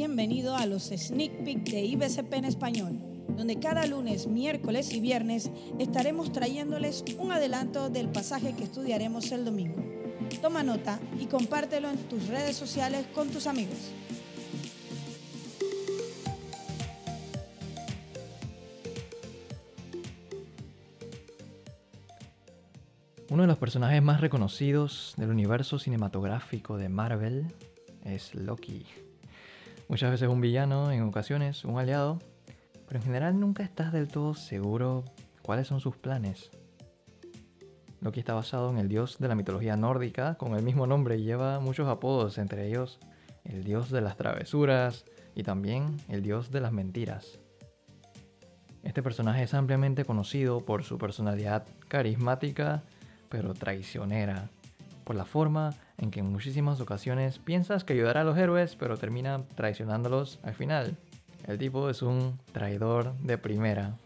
bienvenido a los Sneak Peek de IBCP en español, donde cada lunes, miércoles y viernes estaremos trayéndoles un adelanto del pasaje que estudiaremos el domingo. Toma nota y compártelo en tus redes sociales con tus amigos. Uno de los personajes más reconocidos del universo cinematográfico de Marvel es Loki. Muchas veces un villano, en ocasiones un aliado, pero en general nunca estás del todo seguro cuáles son sus planes. Loki está basado en el dios de la mitología nórdica con el mismo nombre y lleva muchos apodos, entre ellos el dios de las travesuras y también el dios de las mentiras. Este personaje es ampliamente conocido por su personalidad carismática pero traicionera, por la forma en que en muchísimas ocasiones piensas que ayudará a los héroes, pero termina traicionándolos al final. El tipo es un traidor de primera.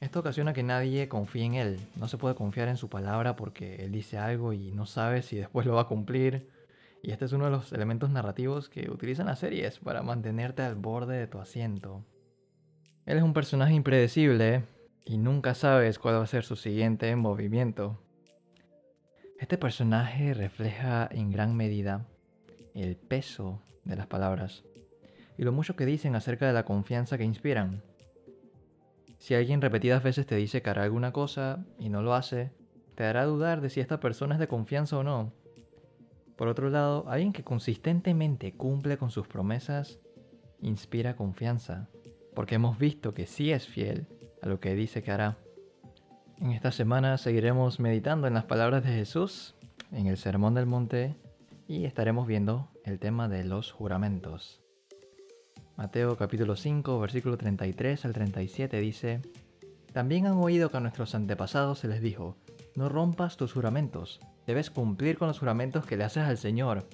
Esto ocasiona que nadie confíe en él. No se puede confiar en su palabra porque él dice algo y no sabe si después lo va a cumplir. Y este es uno de los elementos narrativos que utilizan las series para mantenerte al borde de tu asiento. Él es un personaje impredecible, y nunca sabes cuál va a ser su siguiente movimiento. Este personaje refleja en gran medida el peso de las palabras y lo mucho que dicen acerca de la confianza que inspiran. Si alguien repetidas veces te dice que hará alguna cosa y no lo hace, te hará dudar de si esta persona es de confianza o no. Por otro lado, alguien que consistentemente cumple con sus promesas inspira confianza, porque hemos visto que sí es fiel a lo que dice que hará. En esta semana seguiremos meditando en las palabras de Jesús en el Sermón del Monte y estaremos viendo el tema de los juramentos. Mateo capítulo 5 versículo 33 al 37 dice, También han oído que a nuestros antepasados se les dijo, no rompas tus juramentos, debes cumplir con los juramentos que le haces al Señor.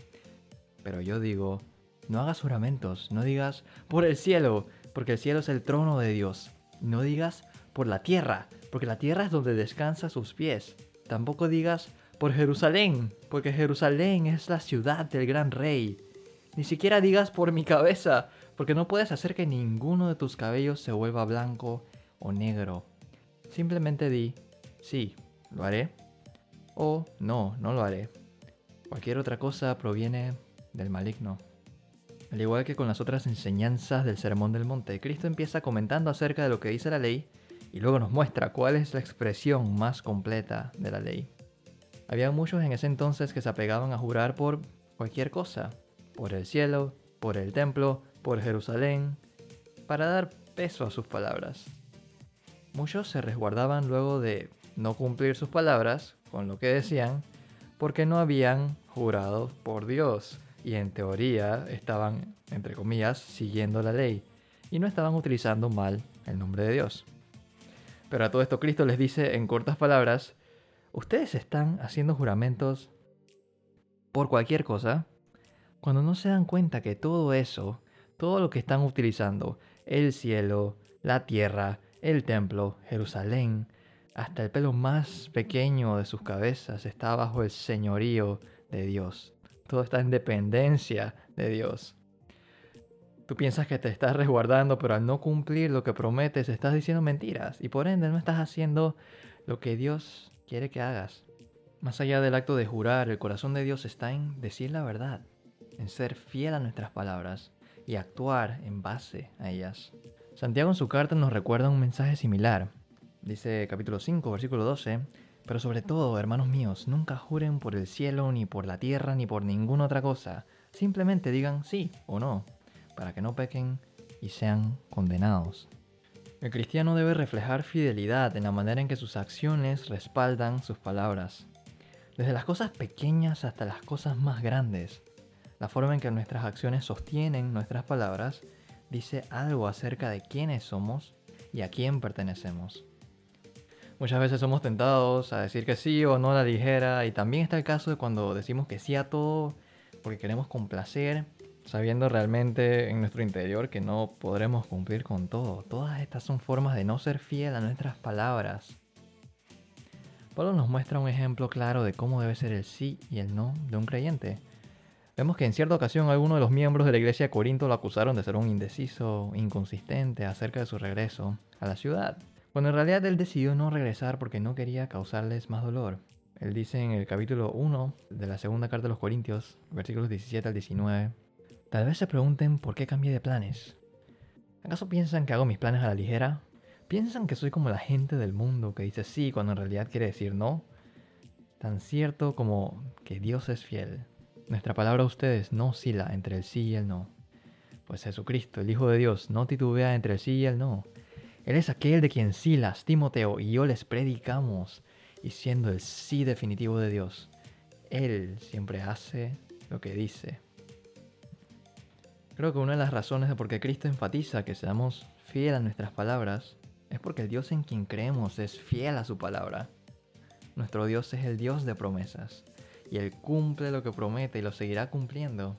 Pero yo digo, no hagas juramentos, no digas por el cielo, porque el cielo es el trono de Dios no digas por la tierra, porque la tierra es donde descansa sus pies. Tampoco digas por Jerusalén, porque Jerusalén es la ciudad del gran rey. Ni siquiera digas por mi cabeza, porque no puedes hacer que ninguno de tus cabellos se vuelva blanco o negro. Simplemente di, sí, lo haré, o no, no lo haré. Cualquier otra cosa proviene del maligno. Al igual que con las otras enseñanzas del Sermón del Monte, Cristo empieza comentando acerca de lo que dice la ley y luego nos muestra cuál es la expresión más completa de la ley. Había muchos en ese entonces que se apegaban a jurar por cualquier cosa, por el cielo, por el templo, por Jerusalén, para dar peso a sus palabras. Muchos se resguardaban luego de no cumplir sus palabras con lo que decían porque no habían jurado por Dios y en teoría estaban, entre comillas, siguiendo la ley y no estaban utilizando mal el nombre de Dios. Pero a todo esto Cristo les dice en cortas palabras, ustedes están haciendo juramentos por cualquier cosa cuando no se dan cuenta que todo eso, todo lo que están utilizando, el cielo, la tierra, el templo, Jerusalén, hasta el pelo más pequeño de sus cabezas está bajo el señorío de Dios. Todo está en dependencia de Dios. Tú piensas que te estás resguardando, pero al no cumplir lo que prometes, estás diciendo mentiras y por ende no estás haciendo lo que Dios quiere que hagas. Más allá del acto de jurar, el corazón de Dios está en decir la verdad, en ser fiel a nuestras palabras y actuar en base a ellas. Santiago en su carta nos recuerda un mensaje similar. Dice capítulo 5, versículo 12, pero sobre todo, hermanos míos, nunca juren por el cielo, ni por la tierra, ni por ninguna otra cosa. Simplemente digan sí o no, para que no pequen y sean condenados. El cristiano debe reflejar fidelidad en la manera en que sus acciones respaldan sus palabras. Desde las cosas pequeñas hasta las cosas más grandes. La forma en que nuestras acciones sostienen nuestras palabras dice algo acerca de quiénes somos y a quién pertenecemos. Muchas veces somos tentados a decir que sí o no a la ligera y también está el caso de cuando decimos que sí a todo porque queremos complacer, sabiendo realmente en nuestro interior que no podremos cumplir con todo. Todas estas son formas de no ser fiel a nuestras palabras. Pablo nos muestra un ejemplo claro de cómo debe ser el sí y el no de un creyente. Vemos que en cierta ocasión algunos de los miembros de la iglesia de Corinto lo acusaron de ser un indeciso, inconsistente acerca de su regreso a la ciudad, cuando en realidad él decidió no regresar porque no quería causarles más dolor. Él dice en el capítulo 1 de la segunda carta de los Corintios, versículos 17 al 19, Tal vez se pregunten por qué cambié de planes. ¿Acaso piensan que hago mis planes a la ligera? ¿Piensan que soy como la gente del mundo que dice sí cuando en realidad quiere decir no? Tan cierto como que Dios es fiel. Nuestra palabra a ustedes no oscila entre el sí y el no. Pues Jesucristo, el Hijo de Dios, no titubea entre el sí y el no. Él es aquel de quien Silas, Timoteo y yo les predicamos y siendo el sí definitivo de Dios, Él siempre hace lo que dice. Creo que una de las razones de por qué Cristo enfatiza que seamos fieles a nuestras palabras es porque el Dios en quien creemos es fiel a su palabra. Nuestro Dios es el Dios de promesas y Él cumple lo que promete y lo seguirá cumpliendo.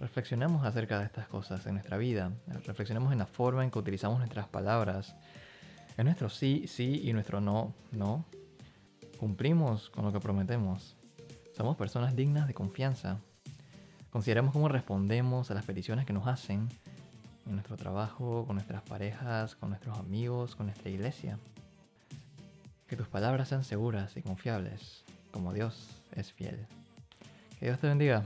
Reflexionemos acerca de estas cosas en nuestra vida, reflexionemos en la forma en que utilizamos nuestras palabras es nuestro sí, sí y nuestro no, no. Cumplimos con lo que prometemos. Somos personas dignas de confianza. Consideremos cómo respondemos a las peticiones que nos hacen en nuestro trabajo, con nuestras parejas, con nuestros amigos, con nuestra iglesia. Que tus palabras sean seguras y confiables, como Dios es fiel. Que Dios te bendiga.